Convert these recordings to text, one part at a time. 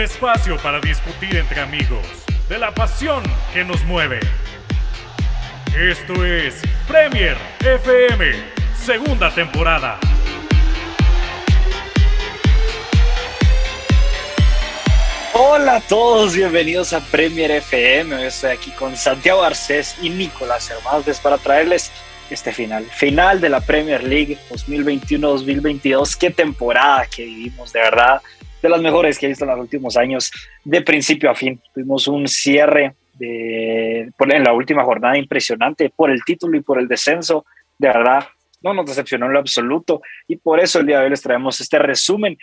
espacio para discutir entre amigos de la pasión que nos mueve. Esto es Premier FM, segunda temporada. Hola a todos, bienvenidos a Premier FM. estoy aquí con Santiago Arcés y Nicolás Hernández para traerles este final, final de la Premier League 2021-2022. Qué temporada que vivimos, de verdad, de las mejores que he visto en los últimos años, de principio a fin. Tuvimos un cierre de, en la última jornada impresionante por el título y por el descenso. De verdad, no nos decepcionó en lo absoluto y por eso el día de hoy les traemos este resumen.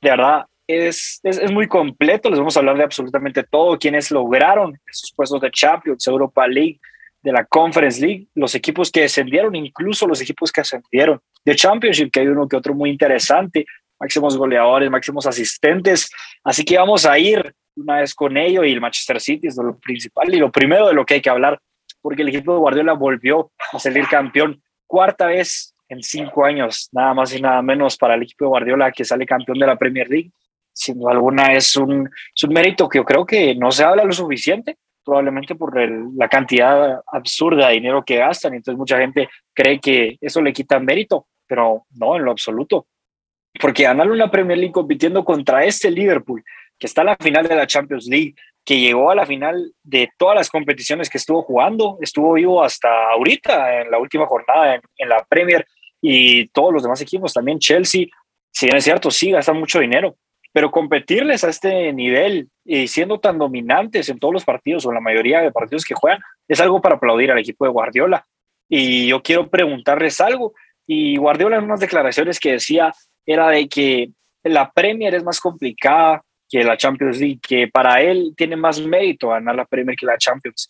De verdad, es, es, es, muy completo. Les vamos a hablar de absolutamente todo, quienes lograron esos puestos de Champions, Europa League, de la Conference League, los equipos que descendieron, incluso los equipos que ascendieron. De Championship, que hay uno que otro muy interesante, máximos goleadores, máximos asistentes. Así que vamos a ir una vez con ello y el Manchester City es lo principal y lo primero de lo que hay que hablar, porque el equipo de Guardiola volvió a salir campeón cuarta vez en cinco años, nada más y nada menos para el equipo de Guardiola que sale campeón de la Premier League. Sin duda alguna es un, es un mérito que yo creo que no se habla lo suficiente, probablemente por la cantidad absurda de dinero que gastan. Entonces mucha gente cree que eso le quita mérito, pero no, en lo absoluto. Porque ganar una Premier League compitiendo contra este Liverpool, que está en la final de la Champions League, que llegó a la final de todas las competiciones que estuvo jugando, estuvo vivo hasta ahorita, en la última jornada en, en la Premier, y todos los demás equipos, también Chelsea, si bien es cierto, sí gasta mucho dinero, pero competirles a este nivel y siendo tan dominantes en todos los partidos o en la mayoría de partidos que juegan es algo para aplaudir al equipo de Guardiola. Y yo quiero preguntarles algo. Y Guardiola en unas declaraciones que decía era de que la Premier es más complicada que la Champions League, que para él tiene más mérito ganar la Premier que la Champions.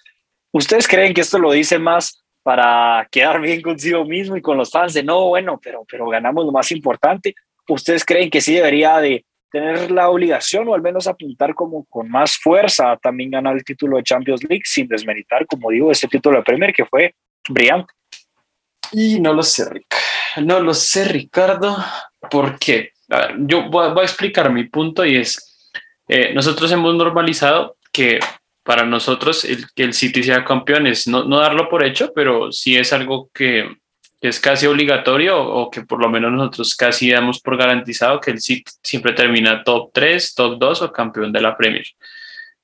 ¿Ustedes creen que esto lo dice más para quedar bien consigo mismo y con los fans de no, bueno, pero, pero ganamos lo más importante? ¿Ustedes creen que sí debería de tener la obligación o al menos apuntar como con más fuerza a también ganar el título de Champions League sin desmeritar, como digo, ese título de Premier que fue brillante. Y no lo sé, Rick. No lo sé, Ricardo, porque yo voy a, explicar mi punto y es, eh, nosotros hemos normalizado que para nosotros el, City sea campeón es no, no darlo por hecho, pero sí es algo que es casi obligatorio o que por lo menos nosotros casi damos por garantizado que el City siempre termina top 3, top 2 o campeón de la Premier.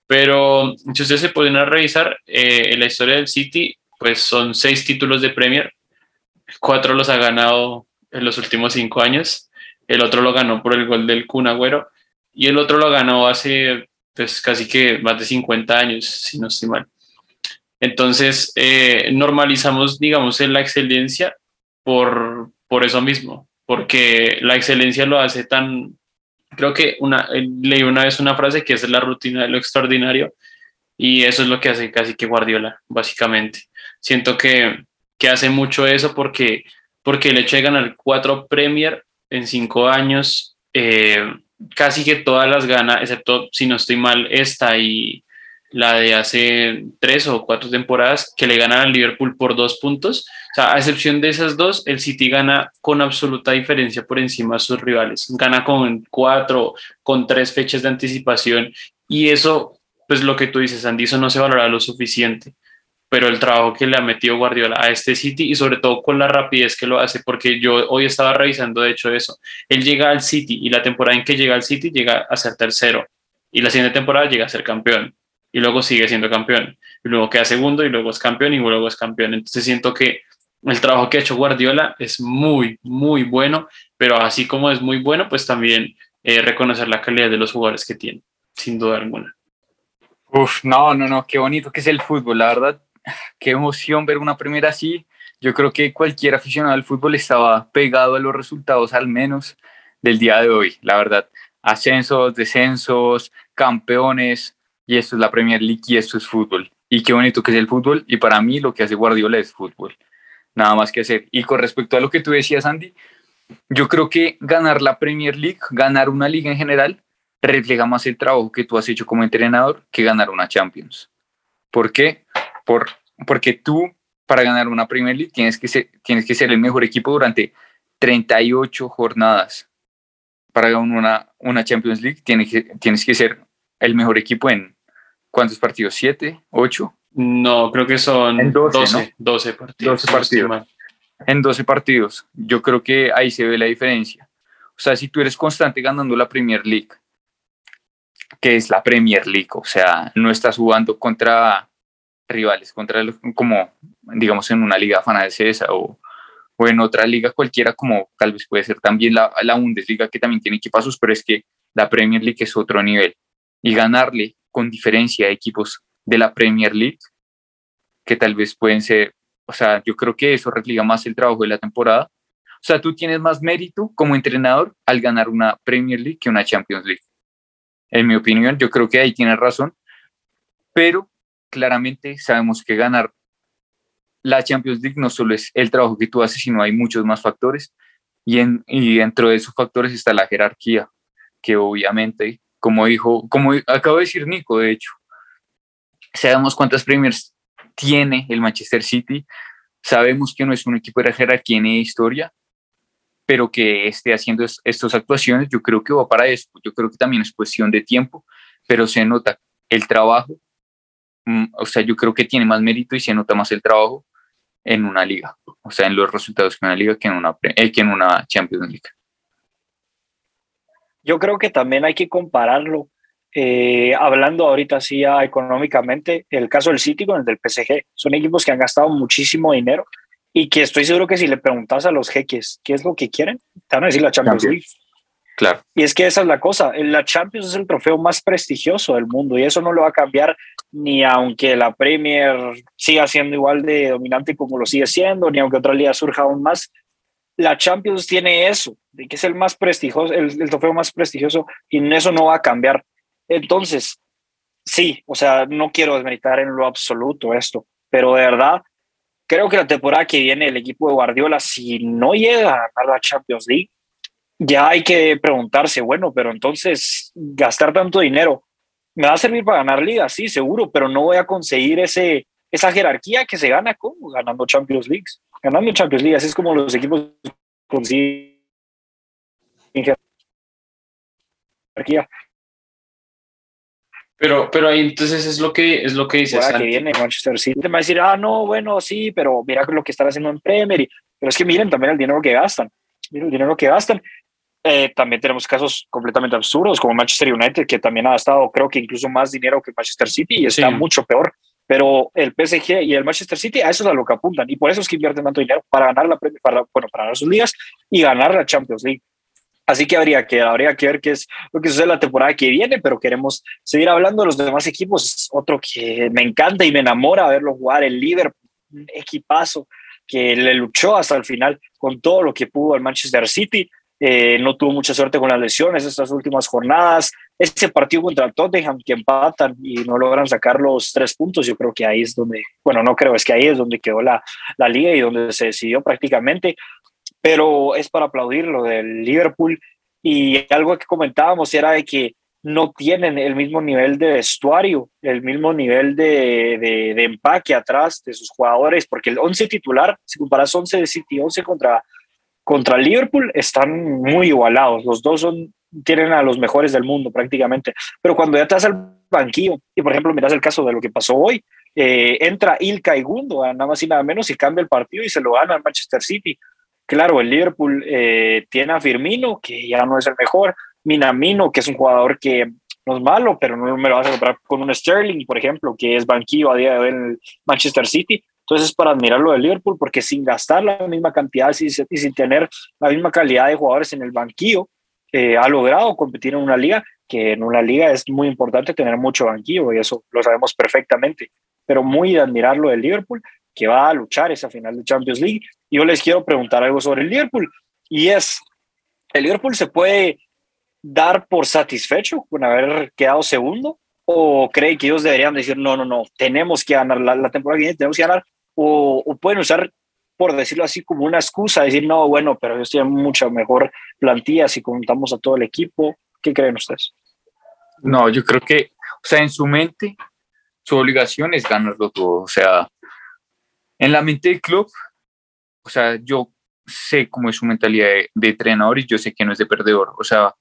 Pero si ustedes se pueden revisar eh, en la historia del City, pues son seis títulos de Premier, cuatro los ha ganado en los últimos cinco años, el otro lo ganó por el gol del Kun Agüero y el otro lo ganó hace pues casi que más de 50 años, si no estoy mal. Entonces, eh, normalizamos, digamos, la excelencia por, por eso mismo, porque la excelencia lo hace tan, creo que una, eh, leí una vez una frase que es la rutina de lo extraordinario y eso es lo que hace casi que Guardiola, básicamente. Siento que, que hace mucho eso porque, porque el hecho de ganar cuatro Premier en cinco años, eh, casi que todas las gana, excepto si no estoy mal, esta y la de hace tres o cuatro temporadas, que le ganan al Liverpool por dos puntos sea, a excepción de esas dos, el City gana con absoluta diferencia por encima de sus rivales. Gana con cuatro, con tres fechas de anticipación y eso, pues lo que tú dices, Andy, eso no se valora lo suficiente. Pero el trabajo que le ha metido Guardiola a este City y sobre todo con la rapidez que lo hace, porque yo hoy estaba revisando de hecho eso. Él llega al City y la temporada en que llega al City llega a ser tercero y la siguiente temporada llega a ser campeón y luego sigue siendo campeón y luego queda segundo y luego es campeón y luego es campeón. Entonces siento que el trabajo que ha hecho Guardiola es muy, muy bueno, pero así como es muy bueno, pues también eh, reconocer la calidad de los jugadores que tiene, sin duda alguna. Uf, no, no, no, qué bonito que es el fútbol, la verdad, qué emoción ver una primera así. Yo creo que cualquier aficionado al fútbol estaba pegado a los resultados al menos del día de hoy, la verdad. Ascensos, descensos, campeones, y esto es la Premier League y esto es fútbol. Y qué bonito que es el fútbol, y para mí lo que hace Guardiola es fútbol nada más que hacer. Y con respecto a lo que tú decías, Andy, yo creo que ganar la Premier League, ganar una liga en general, refleja más el trabajo que tú has hecho como entrenador que ganar una Champions. ¿Por qué? Por, porque tú, para ganar una Premier League, tienes que, ser, tienes que ser el mejor equipo durante 38 jornadas. Para ganar una, una Champions League, tienes que, tienes que ser el mejor equipo en ¿cuántos partidos? ¿Siete? ¿Ocho? No, creo que son En 12, 12, ¿no? 12 partidos. 12 partidos. En 12 partidos. Yo creo que ahí se ve la diferencia. O sea, si tú eres constante ganando la Premier League, que es la Premier League, o sea, no estás jugando contra rivales, contra los, como, digamos, en una liga francesa o, o en otra liga cualquiera, como tal vez puede ser también la, la Bundesliga, que también tiene equipazos, pero es que la Premier League es otro nivel. Y ganarle con diferencia a equipos de la Premier League, que tal vez pueden ser, o sea, yo creo que eso refleja más el trabajo de la temporada. O sea, tú tienes más mérito como entrenador al ganar una Premier League que una Champions League. En mi opinión, yo creo que ahí tienes razón, pero claramente sabemos que ganar la Champions League no solo es el trabajo que tú haces, sino hay muchos más factores. Y, en, y dentro de esos factores está la jerarquía, que obviamente, como dijo, como acabo de decir Nico, de hecho, sabemos cuántas Premiers tiene el Manchester City, sabemos que no es un equipo de jerarquía ni de historia, pero que esté haciendo es, estas actuaciones, yo creo que va para eso, yo creo que también es cuestión de tiempo, pero se nota el trabajo, o sea, yo creo que tiene más mérito y se nota más el trabajo en una liga, o sea, en los resultados que una liga que en una, eh, que en una Champions League. Yo creo que también hay que compararlo, eh, hablando ahorita sí ya económicamente, el caso del City con el del PSG. Son equipos que han gastado muchísimo dinero y que estoy seguro que si le preguntas a los jeques qué es lo que quieren, te van a decir la Champions Champions. League. Claro. Y es que esa es la cosa, la Champions es el trofeo más prestigioso del mundo y eso no lo va a cambiar ni aunque la Premier siga siendo igual de dominante como lo sigue siendo, ni aunque otra liga surja aún más. La Champions tiene eso, de que es el más prestigioso, el, trofeo más prestigioso y eso no va a cambiar. Entonces, sí, o sea, no quiero desmeritar en lo absoluto esto, pero de verdad, creo que la temporada que viene el equipo de Guardiola, si no llega a ganar la Champions League, ya hay que preguntarse, bueno, pero entonces gastar tanto dinero, ¿me va a servir para ganar liga? Sí, seguro, pero no voy a conseguir ese, esa jerarquía que se gana como ganando Champions League. Ganando Champions League, así es como los equipos consiguen jerarquía. Pero, pero ahí entonces es lo que, es lo que dice Ahora que viene Manchester City, te va a decir, ah, no, bueno, sí, pero mira lo que están haciendo en Premier. y- Pero es que miren también el dinero que gastan. Miren el dinero que gastan. Eh, también tenemos casos completamente absurdos, como Manchester United, que también ha gastado, creo que incluso más dinero que Manchester City y está Sí. mucho peor. Pero el PSG y el Manchester City a eso es a lo que apuntan. Y por eso es que invierten tanto dinero para ganar la Premier, para, bueno, para ganar sus ligas y ganar la Champions League. Así que habría que, habría que ver qué es lo que sucede la temporada que viene, pero queremos seguir hablando de los demás equipos. Es Otro que me encanta y me enamora verlo jugar, el Liverpool, un equipazo que le luchó hasta el final con todo lo que pudo el Manchester City. Eh, no tuvo mucha suerte con las lesiones estas últimas jornadas. Ese partido contra el Tottenham que empatan y no logran sacar los tres puntos, yo creo que ahí es donde, bueno, no creo, es que ahí es donde quedó la, la liga y donde se decidió prácticamente pero es para aplaudir lo del Liverpool. Y algo que comentábamos era de que no tienen el mismo nivel de vestuario, el mismo nivel de, de, de empaque atrás de sus jugadores, porque el 11 titular, si comparas 11 de City, 11 contra, contra Liverpool, están muy igualados. Los dos tienen a los mejores del mundo prácticamente. Pero cuando ya te vas al banquillo, y por ejemplo, miras el caso de lo que pasó hoy, eh, entra Ilkay Gundogan, nada más y nada menos, y cambia el partido y se lo gana al Manchester City. Claro, el Liverpool eh, tiene a Firmino, que ya no es el mejor, Minamino, que es un jugador que no es malo, pero no me lo vas a comprar con un Sterling, por ejemplo, que es banquillo a día de hoy en el Manchester City. Entonces, para admirar lo del Liverpool, porque sin gastar la misma cantidad y sin, tener la misma calidad de jugadores en el banquillo, eh, ha logrado competir en una liga, que en una liga es muy importante tener mucho banquillo, y eso lo sabemos perfectamente. Pero muy de admirar lo del Liverpool, que va a luchar esa final de Champions League. Yo les quiero preguntar algo sobre el Liverpool, y es, ¿el Liverpool se puede dar por satisfecho con haber quedado segundo? ¿O cree que ellos deberían decir, no, no, no, tenemos que ganar la, la temporada que viene, tenemos que ganar? O, pueden usar, por decirlo así, como una excusa, decir, no, bueno, pero ellos tienen mucha mejor plantilla si contamos a todo el equipo. ¿Qué creen ustedes? No, yo creo que, o sea, en su mente, su obligación es ganarlo todo. O sea, en la mente del club, o sea, yo sé cómo es su mentalidad de, de entrenador y yo sé que no es de perdedor. O sea,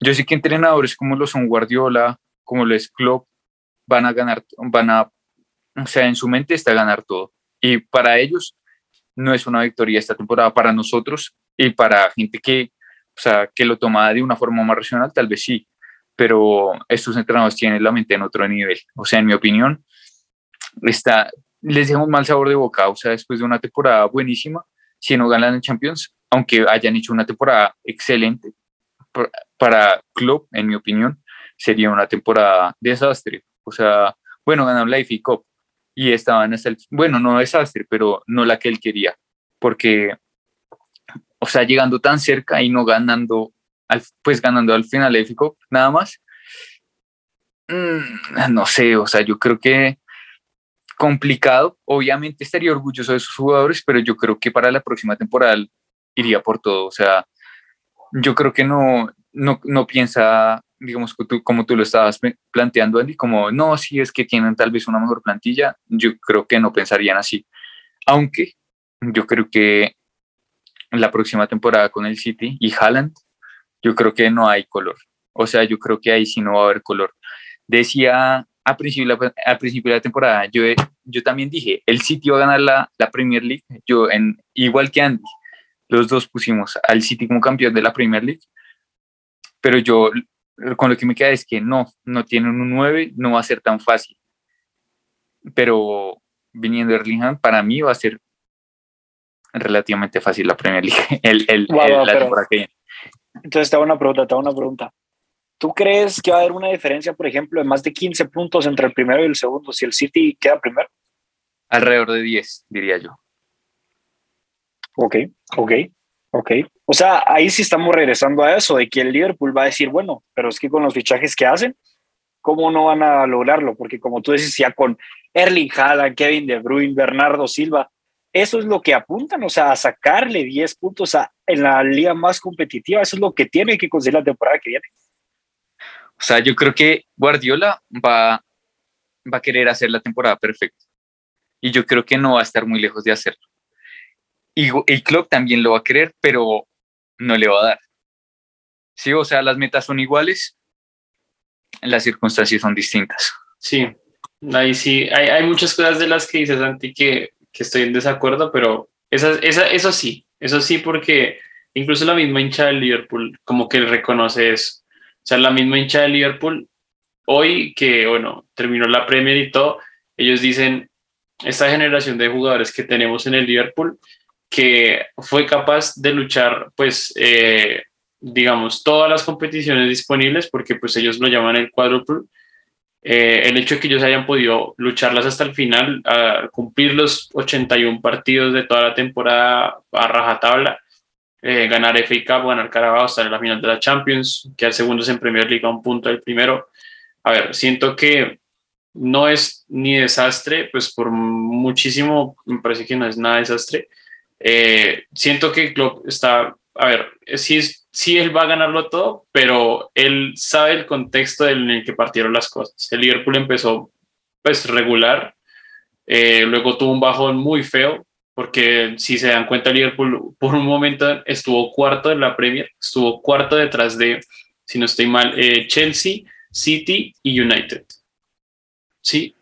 yo sé que entrenadores como lo son Guardiola, como lo es Klopp, van a ganar, van a, o sea, en su mente está ganar todo. Y para ellos no es una victoria esta temporada, para nosotros y para gente que, o sea, que lo toma de una forma más racional, tal vez sí, pero estos entrenadores tienen la mente en otro nivel. O sea, en mi opinión, está, les deja un mal sabor de boca, o sea, después de una temporada buenísima, si no ganan el Champions, aunque hayan hecho una temporada excelente, para Club, en mi opinión, sería una temporada desastre. O sea, bueno, ganaron la IFI Cup y estaban hasta el, bueno, no desastre, pero no la que él quería, porque, o sea, llegando tan cerca y no ganando, al, pues ganando al final Cup, nada más, mm, no sé, o sea, yo creo que complicado. Obviamente estaría orgulloso de sus jugadores, pero yo creo que para la próxima temporada iría por todo. O sea, yo creo que no, no, no piensa, digamos, como tú lo estabas planteando, Andy, como, no, si es que tienen tal vez una mejor plantilla, yo creo que no pensarían así. Aunque yo creo que la próxima temporada con el City y Haaland, yo creo que no hay color. O sea, yo creo que ahí sí no va a haber color. Decía a principio, a principio de la temporada, yo, yo también dije, el City va a ganar la, la, Premier League, yo en, igual que Andy, los dos pusimos al City como campeón de la Premier League, pero yo con lo que me queda es que no, no tienen un 9, no va a ser tan fácil, pero viniendo de Erling para mí va a ser relativamente fácil la Premier League, el, el, la temporada que viene. Entonces te hago una pregunta, te hago una pregunta. ¿Tú crees que va a haber una diferencia, por ejemplo, de más de 15 puntos entre el primero y el segundo si el City queda primero? Alrededor de 10, diría yo. Ok, ok, ok. O sea, ahí sí estamos regresando a eso, de que el Liverpool va a decir, bueno, pero es que con los fichajes que hacen, ¿cómo no van a lograrlo? Porque como tú dices, ya con Erling Haaland, Kevin De Bruyne, Bernardo Silva, eso es lo que apuntan, o sea, a sacarle 10 puntos a, en la liga más competitiva, eso es lo que tiene que conseguir la temporada que viene. O sea, yo creo que Guardiola va, va a querer hacer la temporada perfecta. Y yo creo que no va a estar muy lejos de hacerlo. Y el club también lo va a querer, pero no le va a dar. Sí, o sea, las metas son iguales, las circunstancias son distintas. Sí, ahí sí, hay, hay muchas cosas de las que dices, Santi, que, que estoy en desacuerdo, pero esa, esa, eso sí, eso sí, porque incluso la misma hincha del Liverpool como que reconoce eso. O sea, la misma hincha de Liverpool, hoy que, bueno, terminó la Premier y todo, ellos dicen, esta generación de jugadores que tenemos en el Liverpool, que fue capaz de luchar, pues, eh, digamos, todas las competiciones disponibles, porque pues ellos lo llaman el cuádruple, eh, el hecho de que ellos hayan podido lucharlas hasta el final, a cumplir los 81 partidos de toda la temporada a rajatabla, eh, ganar FA Cup, ganar Carabao, estar en la final de la Champions, quedar segundos en Premier League a un punto del primero. A ver, siento que no es ni desastre, pues por muchísimo, me parece que no es nada desastre. Eh, siento que Klopp está, a ver, sí, sí él va a ganarlo todo, pero él sabe el contexto en el que partieron las cosas. El Liverpool empezó pues regular, eh, luego tuvo un bajón muy feo, porque si se dan cuenta, Liverpool por un momento estuvo cuarto en la Premier, estuvo cuarto detrás de, si no estoy mal, eh, Chelsea, City y United. Sí,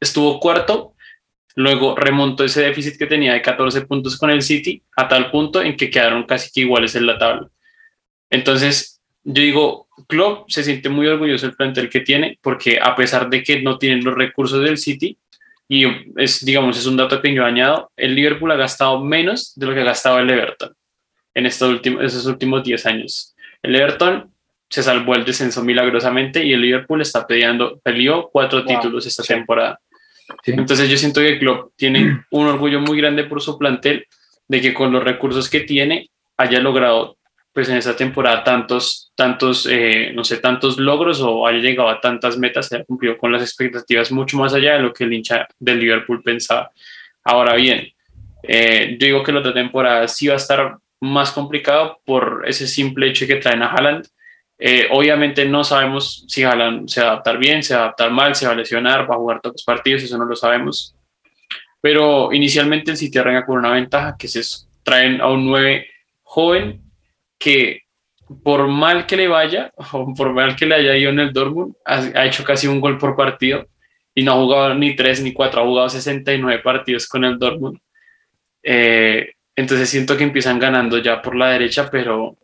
estuvo cuarto, luego remontó ese déficit que tenía de 14 puntos con el City a tal punto en que quedaron casi que iguales en la tabla. Entonces, yo digo, Klopp se siente muy orgulloso del plantel que tiene, porque a pesar de que no tienen los recursos del City, y es, digamos, es un dato que yo añado, el Liverpool ha gastado menos de lo que ha gastado el Everton en estos últimos, esos últimos 10 años. El Everton se salvó el descenso milagrosamente y el Liverpool está peleando, peleó cuatro títulos esta temporada. Entonces yo siento que el club tiene un orgullo muy grande por su plantel de que con los recursos que tiene haya logrado pues en esta temporada tantos, tantos, eh, no sé, tantos logros o haya llegado a tantas metas, se ha cumplido con las expectativas mucho más allá de lo que el hincha del Liverpool pensaba. Ahora bien, eh, yo digo que la otra temporada sí va a estar más complicado por ese simple hecho que traen a Haaland. Eh, obviamente no sabemos si se va a adaptar bien, se va a adaptar mal, se va a lesionar, va a jugar todos los partidos, eso no lo sabemos. Pero inicialmente el City arranca con una ventaja, que eso. Traen a un 9 joven que por mal que le vaya, o por mal que le haya ido en el Dortmund, ha, hecho casi un gol por partido y no ha jugado ni tres ni cuatro, ha jugado 69 partidos con el Dortmund. Eh, entonces siento que empiezan ganando ya por la derecha, pero,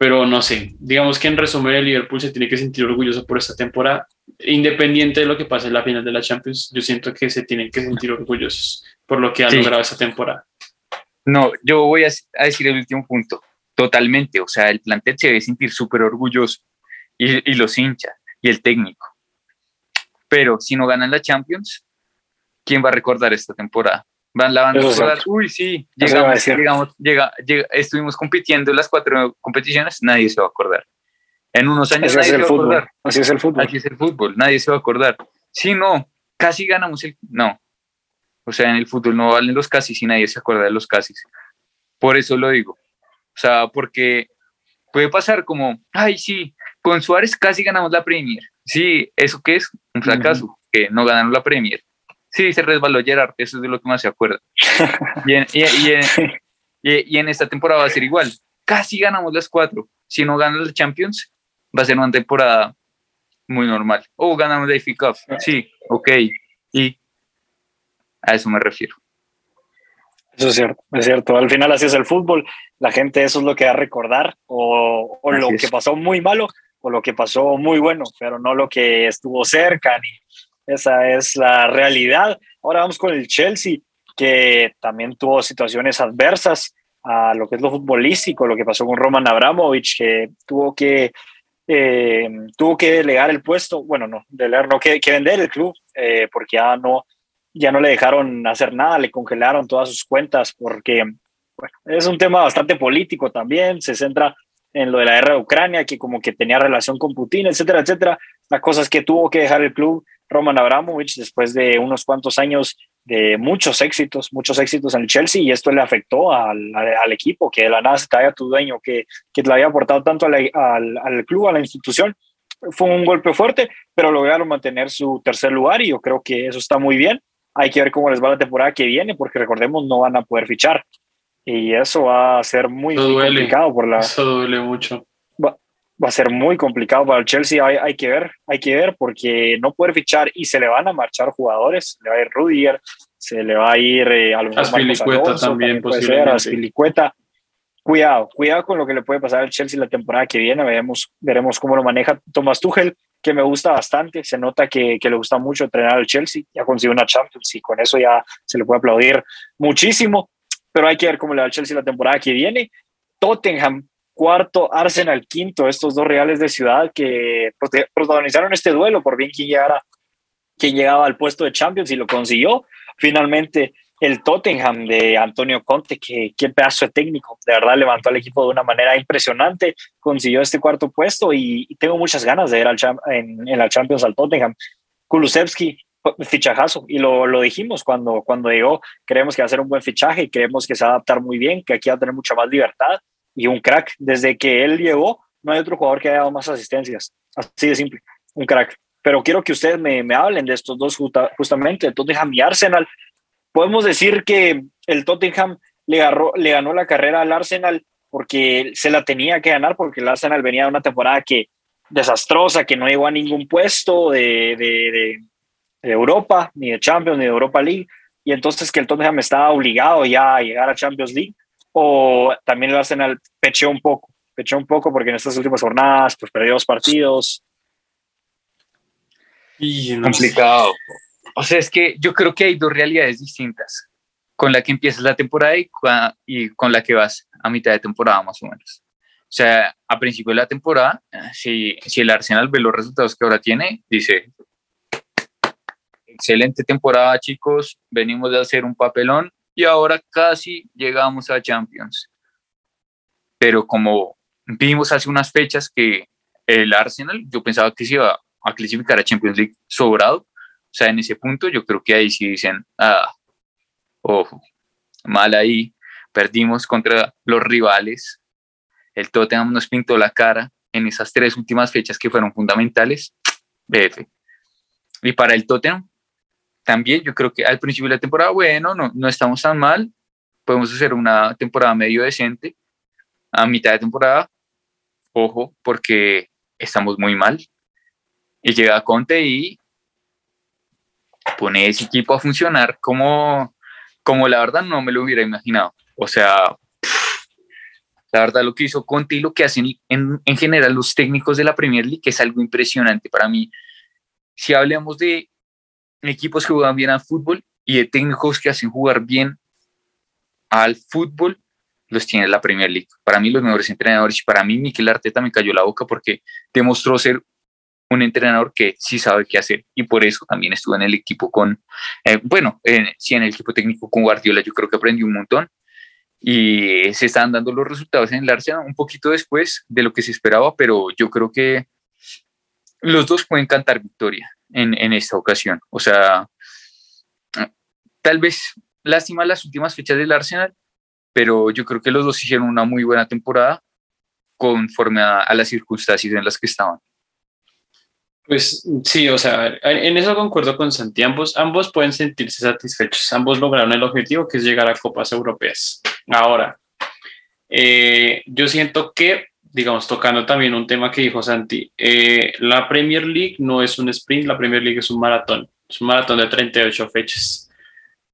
pero no sé. Digamos que en resumen, el Liverpool se tiene que sentir orgulloso por esta temporada. Independiente de lo que pase en la final de la Champions, yo siento que se tienen que sentir orgullosos por lo que ha logrado esta temporada. No, yo voy a, decir el último punto. Totalmente. O sea, el plantel se debe sentir súper orgulloso y, y los hinchas y el técnico. Pero si no ganan la Champions, ¿quién va a recordar esta temporada? Van la banda uy, sí, llegamos, llegamos, llega, estuvimos compitiendo en las cuatro competiciones, nadie se va a acordar. En unos años nadie se va a acordar. Así es el fútbol. Así es el fútbol, nadie se va a acordar. Si no, casi ganamos el... No. O sea, en el fútbol no valen los casi si nadie se acuerda de los casi. Por eso lo digo. O sea, porque puede pasar como, ay, sí, con Suárez casi ganamos la Premier. Sí, ¿eso qué es? Un fracaso, que no ganaron la Premier. Sí, se resbaló Gerard, eso es de lo que más se acuerda. y, en, y, en, esta temporada va a ser igual. Casi ganamos las cuatro. Si no ganan los Champions, va a ser una temporada muy normal. O ganamos la FA Cup. Sí, ok. Y a eso me refiero. Eso es cierto, es cierto. Al final así es el fútbol. La gente eso es lo que va a recordar o, o lo que pasó muy malo o lo que pasó muy bueno, pero no lo que estuvo cerca ni esa es la realidad. Ahora vamos con el Chelsea, que también tuvo situaciones adversas a lo que es lo futbolístico, lo que pasó con Roman Abramovich, que tuvo que, eh, tuvo que delegar el puesto, bueno, no, delegar, no, que, que vender el club, eh, porque ya no, ya no le dejaron hacer nada, le congelaron todas sus cuentas, porque bueno, es un tema bastante político también, se centra en lo de la guerra de Ucrania, que como que tenía relación con Putin, etcétera, etcétera. Las cosas que tuvo que dejar el club Roman Abramovich después de unos cuantos años de muchos éxitos, muchos éxitos en el Chelsea y esto le afectó al, al, equipo, que de la nada se a tu dueño, que, que le había aportado tanto al, al, club, a la institución. Fue un golpe fuerte, pero lograron mantener su tercer lugar y yo creo que eso está muy bien. Hay que ver cómo les va la temporada que viene, porque recordemos, no van a poder fichar. Y eso va a ser muy, complicado por la... Eso duele mucho va a ser muy complicado para el Chelsea. Hay, hay, que ver, hay que ver, porque no puede fichar y se le van a marchar jugadores. Se le va a ir Rudiger, se le va a ir eh, a Aspilicueta también, posiblemente. Cuidado, cuidado con lo que le puede pasar al Chelsea la temporada que viene. Veremos, veremos cómo lo maneja Thomas Tuchel, que me gusta bastante. Se nota que, que le gusta mucho entrenar al Chelsea. Ya consiguió una Champions y con eso ya se le puede aplaudir muchísimo. Pero hay que ver cómo le va al Chelsea la temporada que viene. Tottenham cuarto, Arsenal quinto, estos dos reales de ciudad que protagonizaron este duelo por bien quién llegara, quién llegaba al puesto de Champions y lo consiguió. Finalmente, el Tottenham de Antonio Conte, que qué pedazo de técnico, de verdad levantó al equipo de una manera impresionante, consiguió este cuarto puesto y, tengo muchas ganas de ver al en, en, la Champions al Tottenham. Kulusevski, fichajazo, y lo, lo, dijimos cuando, cuando llegó, creemos que va a ser un buen fichaje, creemos que se va a adaptar muy bien, que aquí va a tener mucha más libertad y un crack. Desde que él llegó, no hay otro jugador que haya dado más asistencias. Así de simple, un crack. Pero quiero que ustedes me, me hablen de estos dos justamente, Tottenham y Arsenal. Podemos decir que el Tottenham le, agarró, le ganó la carrera al Arsenal porque se la tenía que ganar, porque el Arsenal venía de una temporada que desastrosa, que no llegó a ningún puesto de, de, de Europa, ni de Champions, ni de Europa League, y entonces que el Tottenham estaba obligado ya a llegar a Champions League o también el Arsenal pecheó un poco, pecheó un poco porque en estas últimas jornadas pues perdió dos partidos. Y complicado. O sea, es que yo creo que hay dos realidades distintas, con la que empiezas la temporada y, con la que vas a mitad de temporada más o menos. O sea, a principio de la temporada, si, si el Arsenal ve los resultados que ahora tiene, dice, excelente temporada chicos, venimos de hacer un papelón, y ahora casi llegamos a Champions. Pero como vimos hace unas fechas que el Arsenal, yo pensaba que se iba a clasificar a Champions League sobrado. O sea, en ese punto yo creo que ahí sí dicen, ah, ojo, mal ahí, perdimos contra los rivales. El Tottenham nos pintó la cara en esas tres últimas fechas que fueron fundamentales. BF. Y para el Tottenham, también yo creo que al principio de la temporada, bueno, no, no estamos tan mal, podemos hacer una temporada medio decente. A mitad de temporada, ojo, porque estamos muy mal. Y llega Conte y pone ese equipo a funcionar como, como la verdad no me lo hubiera imaginado. O sea, la verdad lo que hizo Conte y lo que hacen en, en general los técnicos de la Premier League es algo impresionante para mí. Si hablamos de equipos que juegan bien al fútbol y de técnicos que hacen jugar bien al fútbol, los tiene la Premier League. Para mí los mejores entrenadores y para mí Miquel Arteta me cayó la boca porque demostró ser un entrenador que sí sabe qué hacer y por eso también estuvo en el equipo con, eh, bueno, sí en el equipo técnico con Guardiola, yo creo que aprendió un montón y se están dando los resultados en el Arsenal un poquito después de lo que se esperaba, pero yo creo que los dos pueden cantar victoria en, esta ocasión. O sea, tal vez lástima las últimas fechas del Arsenal, pero yo creo que los dos hicieron una muy buena temporada conforme a, las circunstancias en las que estaban. Pues sí, o sea, en eso concuerdo con Santi. Ambos, ambos pueden sentirse satisfechos. Ambos lograron el objetivo que es llegar a Copas Europeas. Ahora, eh, yo siento que, digamos, tocando también un tema que dijo Santi, eh, la Premier League no es un sprint, la Premier League es un maratón. Es un maratón de 38 fechas.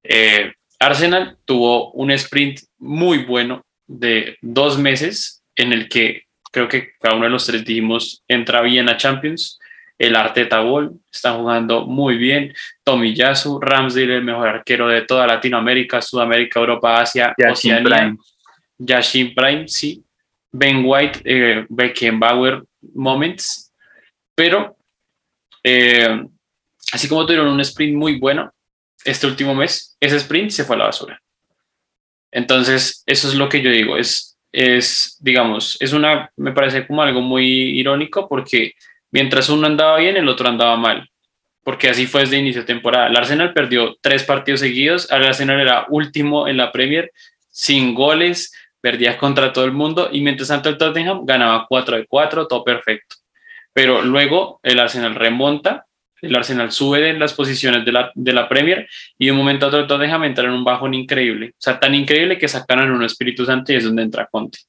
Eh, Arsenal tuvo un sprint muy bueno de dos meses en el que creo que cada uno de los tres dijimos entra bien a Champions. El Arteta Ball está jugando muy bien. Tomiyasu, Ramsdale, el mejor arquero de toda Latinoamérica, Sudamérica, Europa, Asia, Oceanía. Yashin Prime, sí. Ben White, eh, Beckenbauer Moments. Pero eh, así como tuvieron un sprint muy bueno, este último mes, ese sprint se fue a la basura. Entonces, eso es lo que yo digo, es, es, digamos, es una, me parece como algo muy irónico porque mientras uno andaba bien, el otro andaba mal, porque así fue desde inicio de temporada. El Arsenal perdió tres partidos seguidos, el Arsenal era último en la Premier, sin goles, perdía contra todo el mundo y mientras tanto el Tottenham ganaba 4 de 4, todo perfecto. Pero luego el Arsenal remonta el Arsenal sube en las posiciones de la, de la Premier y de un momento a otro Tottenham entra en un bajón increíble. O sea, tan increíble que sacaron un Espíritu Santo y es donde entra Conte.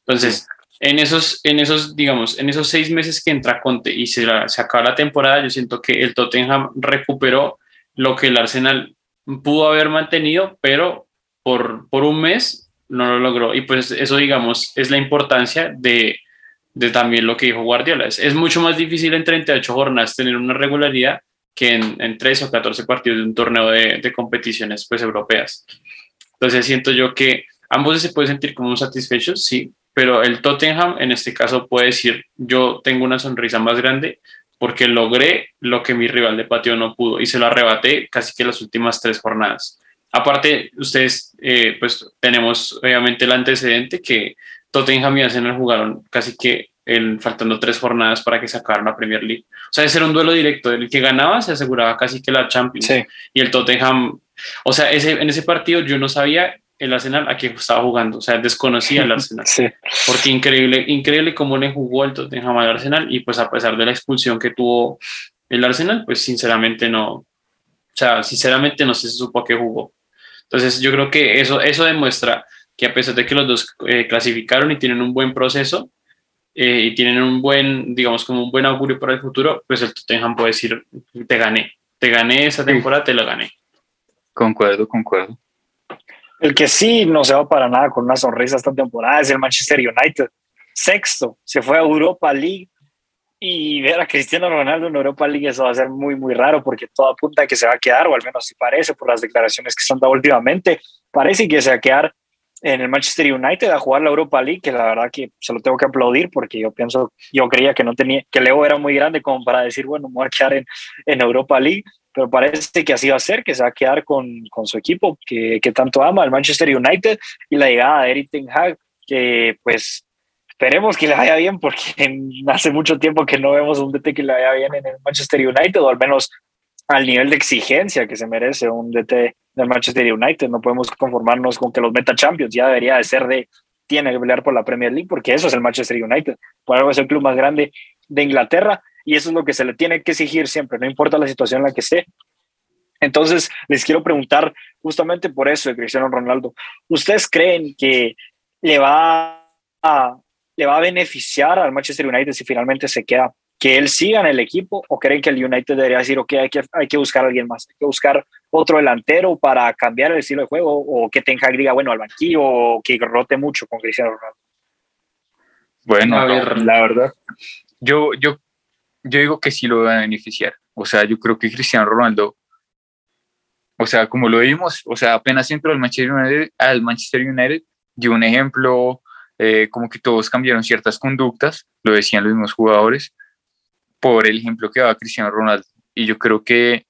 Entonces, en esos, en esos, digamos, en esos seis meses que entra Conte y se, se acaba la temporada, yo siento que el Tottenham recuperó lo que el Arsenal pudo haber mantenido, pero por, por un mes no lo logró. Y pues eso, digamos, es la importancia de de también lo que dijo Guardiola. Es, mucho más difícil en 38 jornadas tener una regularidad que en, en 13 o 14 partidos de un torneo de, de, competiciones pues, europeas. Entonces siento yo que ambos se pueden sentir como satisfechos, sí, pero el Tottenham en este caso puede decir, yo tengo una sonrisa más grande porque logré lo que mi rival de patio no pudo y se lo arrebaté casi que las últimas tres jornadas. Aparte, ustedes, eh, pues tenemos obviamente el antecedente que Tottenham y Arsenal jugaron casi que el, faltando tres jornadas para que sacaran la Premier League. O sea, ese era un duelo directo. El que ganaba se aseguraba casi que la Champions. Y el Tottenham, o sea, ese, en ese partido yo no sabía el Arsenal a quién estaba jugando. O sea, desconocía el Arsenal. Sí. Porque increíble, increíble cómo le jugó el Tottenham al Arsenal. Y pues a pesar de la expulsión que tuvo el Arsenal, pues sinceramente no, o sea, sinceramente no se supo a qué jugó. Entonces yo creo que eso, eso demuestra que a pesar de que los dos eh, clasificaron y tienen un buen proceso eh, y tienen un buen, digamos, como un buen augurio para el futuro, pues el Tottenham puede decir, te gané, te gané esa temporada, te lo gané. Concuerdo, concuerdo. El que sí no se va para nada con una sonrisa esta temporada es el Manchester United. Sexto, se fue a Europa League y ver a Cristiano Ronaldo en Europa League eso va a ser muy, muy raro porque todo apunta a que se va a quedar, o al menos si parece por las declaraciones que se han dado últimamente, parece que se va a quedar en el Manchester United a jugar la Europa League, que la verdad que se lo tengo que aplaudir porque yo pienso, yo creía que no tenía, que Leo era muy grande como para decir, bueno, me voy a quedar en, en Europa League, pero parece que así va a ser, que se va a quedar con, con su equipo, que, que, tanto ama, el Manchester United, y la llegada de Eric Ten Hag, que pues esperemos que le vaya bien, porque hace mucho tiempo que no vemos un DT que le vaya bien en el Manchester United, o al menos al nivel de exigencia que se merece un DT del Manchester United. No podemos conformarnos con que los meta Champions, ya debería de ser de, tiene que pelear por la Premier League, porque eso es el Manchester United. Por algo es el club más grande de Inglaterra y eso es lo que se le tiene que exigir siempre, no importa la situación en la que esté. Entonces, les quiero preguntar justamente por eso de Cristiano Ronaldo. ¿Ustedes creen que le va a le va a beneficiar al Manchester United si finalmente se queda que él siga en el equipo o creen que el United debería decir, ok, hay que, hay que buscar a alguien más, hay que buscar otro delantero para cambiar el estilo de juego o que tenga diga, bueno, al banquillo o que rote mucho con Cristiano Ronaldo? Bueno, a ver, la verdad, yo, yo, yo digo que sí lo va a beneficiar. O sea, yo creo que Cristiano Ronaldo, o sea, como lo vimos, o sea, apenas entró al Manchester United, al Manchester United dio un ejemplo, eh, como que todos cambiaron ciertas conductas, lo decían los mismos jugadores, por el ejemplo que daba Cristiano Ronaldo. Y yo creo que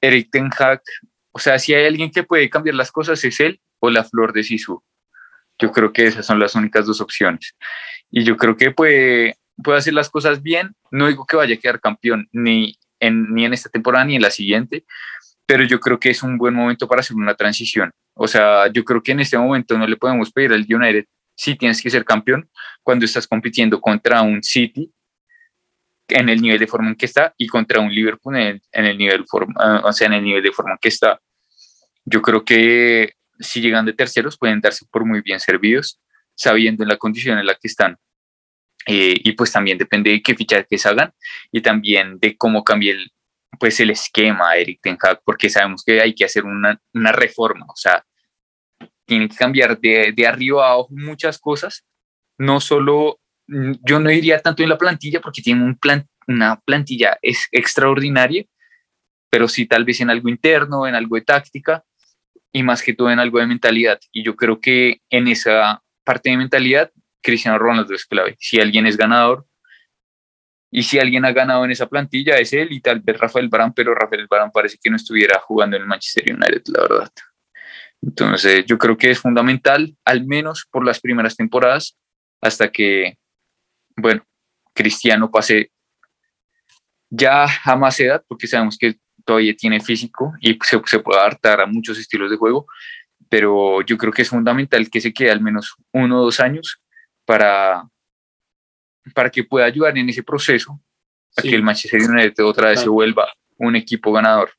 Eric Ten Hag, o sea, si hay alguien que puede cambiar las cosas es él o la flor de Sisu. Yo creo que esas son las únicas dos opciones. Y yo creo que puede, puede hacer las cosas bien. No digo que vaya a quedar campeón ni en, ni en esta temporada ni en la siguiente, pero yo creo que es un buen momento para hacer una transición. O sea, yo creo que en este momento no le podemos pedir al United si tienes que ser campeón cuando estás compitiendo contra un City en el nivel de forma en que está y contra un Liverpool en el, en el nivel forma, o sea, en el nivel de forma en que está. Yo creo que si llegan de terceros pueden darse por muy bien servidos, sabiendo en la condición en la que están. Eh, y pues también depende de qué fichajes hagan y también de cómo cambie el, pues el esquema Eric Ten Hag, porque sabemos que hay que hacer una, una reforma, o sea, tiene que cambiar de, de arriba a abajo muchas cosas, no solo, mm, yo no diría tanto en la plantilla, porque tiene un plan, una plantilla es extraordinaria, pero sí tal vez en algo interno, en algo de táctica, y más que todo en algo de mentalidad. Y yo creo que en esa parte de mentalidad, Cristiano Ronaldo es clave. Si alguien es ganador y si alguien ha ganado en esa plantilla es él y tal vez Rafael Barán, pero Rafael Barán parece que no estuviera jugando en el Manchester United, la verdad. Entonces yo creo que es fundamental, al menos por las primeras temporadas, hasta que, bueno, Cristiano pase ya a más edad, porque sabemos que todavía tiene físico y se, se puede adaptar a muchos estilos de juego, pero yo creo que es fundamental que se quede al menos uno o dos años para, para que pueda ayudar en ese proceso a que el Manchester United otra vez se vuelva un equipo ganador.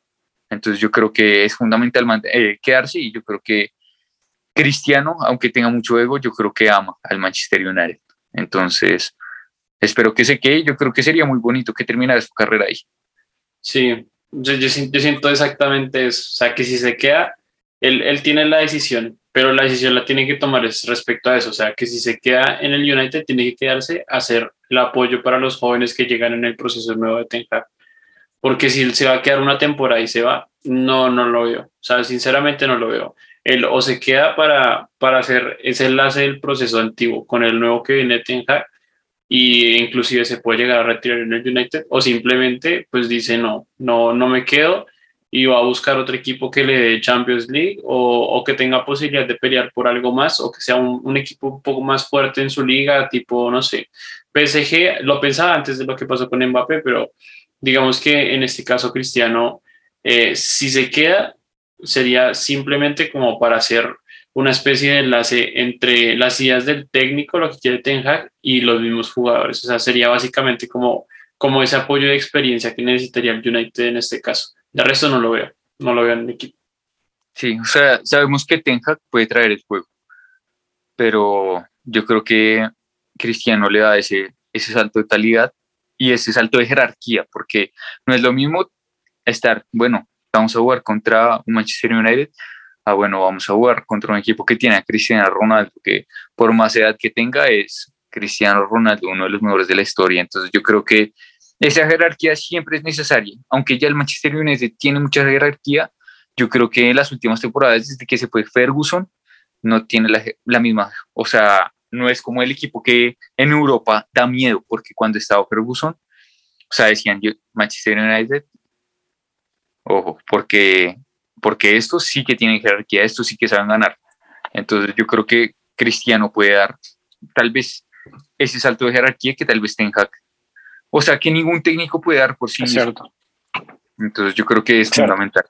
Entonces yo creo que es fundamental eh, quedarse y yo creo que Cristiano, aunque tenga mucho ego, yo creo que ama al Manchester United. Entonces, espero que se quede. Yo creo que sería muy bonito que terminara su carrera ahí. Sí, yo, yo, siento exactamente eso. O sea, que si se queda, él, tiene la decisión, pero la decisión la tiene que tomar respecto a eso. O sea, que si se queda en el United, tiene que quedarse a hacer el apoyo para los jóvenes que llegan en el proceso nuevo de Ten. Porque si él se va a quedar una temporada y se va, no, no lo veo. O sea, sinceramente no lo veo. Él o se queda para, para hacer ese enlace del proceso antiguo con el nuevo que viene Ten Hag, y inclusive se puede llegar a retirar en el United o simplemente pues dice no, no, no me quedo y va a buscar otro equipo que le dé Champions League o, o que tenga posibilidad de pelear por algo más o que sea un, un, equipo un poco más fuerte en su liga, tipo, no sé, PSG, lo pensaba antes de lo que pasó con Mbappé, pero digamos que en este caso Cristiano, eh, si se queda, sería simplemente como para hacer una especie de enlace entre las ideas del técnico, lo que quiere Ten Hag, y los mismos jugadores. O sea, sería básicamente como, como ese apoyo de experiencia que necesitaría el United en este caso. De resto no lo veo, no lo veo en el equipo. Sí, o sea, sabemos que Ten Hag puede traer el juego, pero yo creo que Cristiano le da ese, ese salto de calidad y ese salto de jerarquía, porque no es lo mismo estar, bueno, vamos a jugar contra un Manchester United, ah, bueno, vamos a jugar contra un equipo que tiene a Cristiano Ronaldo, que por más edad que tenga es Cristiano Ronaldo, uno de los mejores de la historia. Entonces yo creo que esa jerarquía siempre es necesaria, aunque ya el Manchester United tiene mucha jerarquía, yo creo que en las últimas temporadas, desde que se fue Ferguson, no tiene la, la misma, o sea, no es como el equipo que en Europa da miedo, porque cuando estaba Ferguson, o sea, decían yo, Manchester United, ojo, porque porque estos sí que tienen jerarquía, estos sí que saben ganar. Entonces yo creo que Cristiano puede dar tal vez ese salto de jerarquía que tal vez tenga. O sea, que ningún técnico puede dar por sí es Cierto. Entonces yo creo que es fundamental.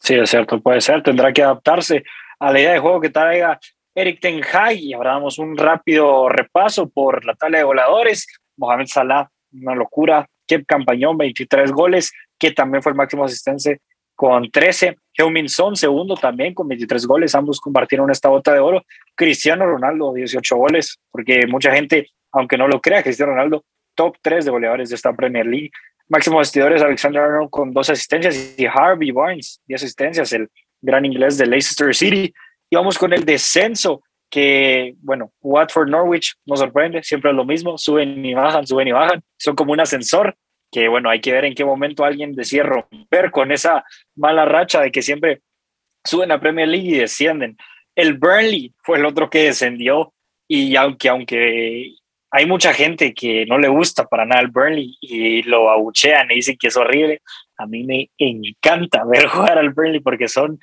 Sí, es cierto, puede ser. Tendrá que adaptarse a la idea de juego que traiga Eric Ten Hag. Y ahora damos un rápido repaso por la tabla de goleadores. Mohamed Salah, una locura. Kep Campañón, 23 goles que también fue el máximo asistente con 13. Heung-Min Son, segundo también con 23 goles, ambos compartieron esta bota de oro. Cristiano Ronaldo, 18 goles, porque mucha gente, aunque no lo crea, Cristiano Ronaldo, top 3 de goleadores de esta Premier League. Máximo vestidores, Alexander Arnold con dos asistencias y Harvey Barnes, 10 asistencias, el gran inglés de Leicester City. Y vamos con el descenso, que, bueno, Watford Norwich nos sorprende, siempre es lo mismo, suben y bajan, suben y bajan, son como un ascensor que bueno, hay que ver en qué momento alguien decide romper con esa mala racha de que siempre suben a Premier League y descienden. El Burnley fue el otro que descendió y aunque, aunque hay mucha gente que no le gusta para nada el Burnley y lo abuchean y dicen que es horrible, a mí me encanta ver jugar al Burnley porque son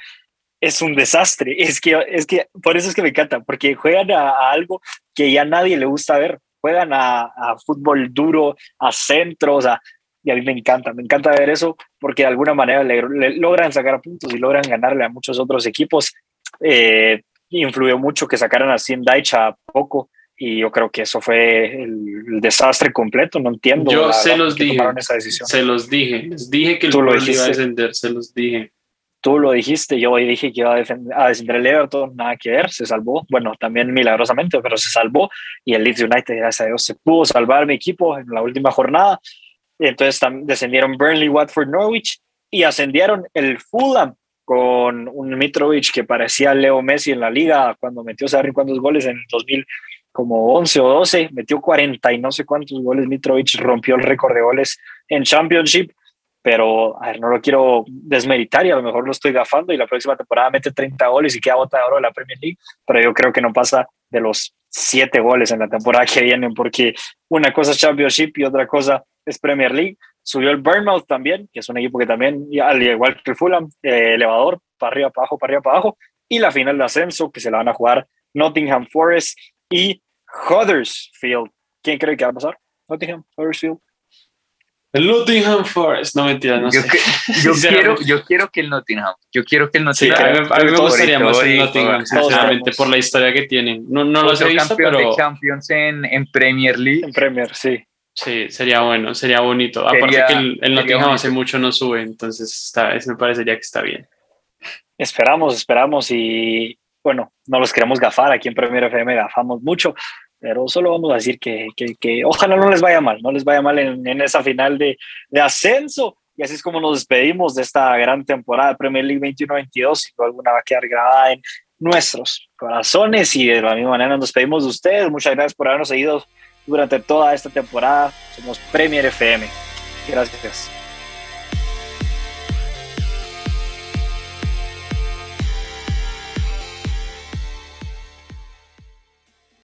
es un desastre. Es que, es que por eso es que me encanta, porque juegan a, a algo que ya nadie le gusta ver. Juegan a, a, fútbol duro, a centros, a, y a mí me encanta, me encanta ver eso porque de alguna manera le, logran sacar puntos y logran ganarle a muchos otros equipos. Eh, influyó mucho que sacaran así en a poco y yo creo que eso fue el, desastre completo, no entiendo. Yo se los dije, esa decisión. se los dije, les dije que el iba a descender, se los dije. Tú lo dijiste, yo dije que iba a, a descender el Everton, nada que ver, se salvó, bueno, también milagrosamente, pero se salvó. Y el Leeds United, gracias a Dios, se pudo salvar mi equipo en la última jornada. Entonces descendieron Burnley, Watford, Norwich y ascendieron el Fulham con un Mitrovic que parecía Leo Messi en la liga cuando metió saber cuántos goles en 2000 como 11 o 12, metió 40 y no sé cuántos goles. Mitrovic rompió el récord de goles en Championship, pero a ver, no lo quiero desmeritar y a lo mejor lo estoy gafando y la próxima temporada mete 30 goles y queda bota de oro de la Premier League, pero yo creo que no pasa de los 7 goles en la temporada que vienen porque una cosa es Championship y otra cosa es Premier League. Subió el Bournemouth también, que es un equipo que también, al igual que el Fulham, eh, elevador, para arriba, para abajo, para arriba, para abajo. Y la final de ascenso, que se la van a jugar Nottingham Forest y Huddersfield. ¿Quién cree que va a pasar? Nottingham, Huddersfield. El Nottingham Forest, no mentira, no yo sé. yo, quiero, yo quiero que el Nottingham, yo quiero que el Nottingham. Sí, a, mí, me gustaría más el Nottingham, sinceramente, por la historia que tienen. No, no lo he visto, pero. de Champions en, en Premier League. En Premier, sí. Sí, sería bueno, sería bonito. Aparte que el, el Nottingham hace mucho no sube, entonces está, eso me parecería que está bien. Esperamos, esperamos y bueno, no los queremos gafar, aquí en Premier FM gafamos mucho, pero solo vamos a decir que, que, que ojalá no les vaya mal, no les vaya mal en, en, esa final de, de ascenso. Y así es como nos despedimos de esta gran temporada de Premier League 21-22. Si alguna va a quedar grabada en nuestros corazones y de la misma manera nos despedimos de ustedes. Muchas gracias por habernos seguido durante toda esta temporada. Somos Premier FM. Gracias.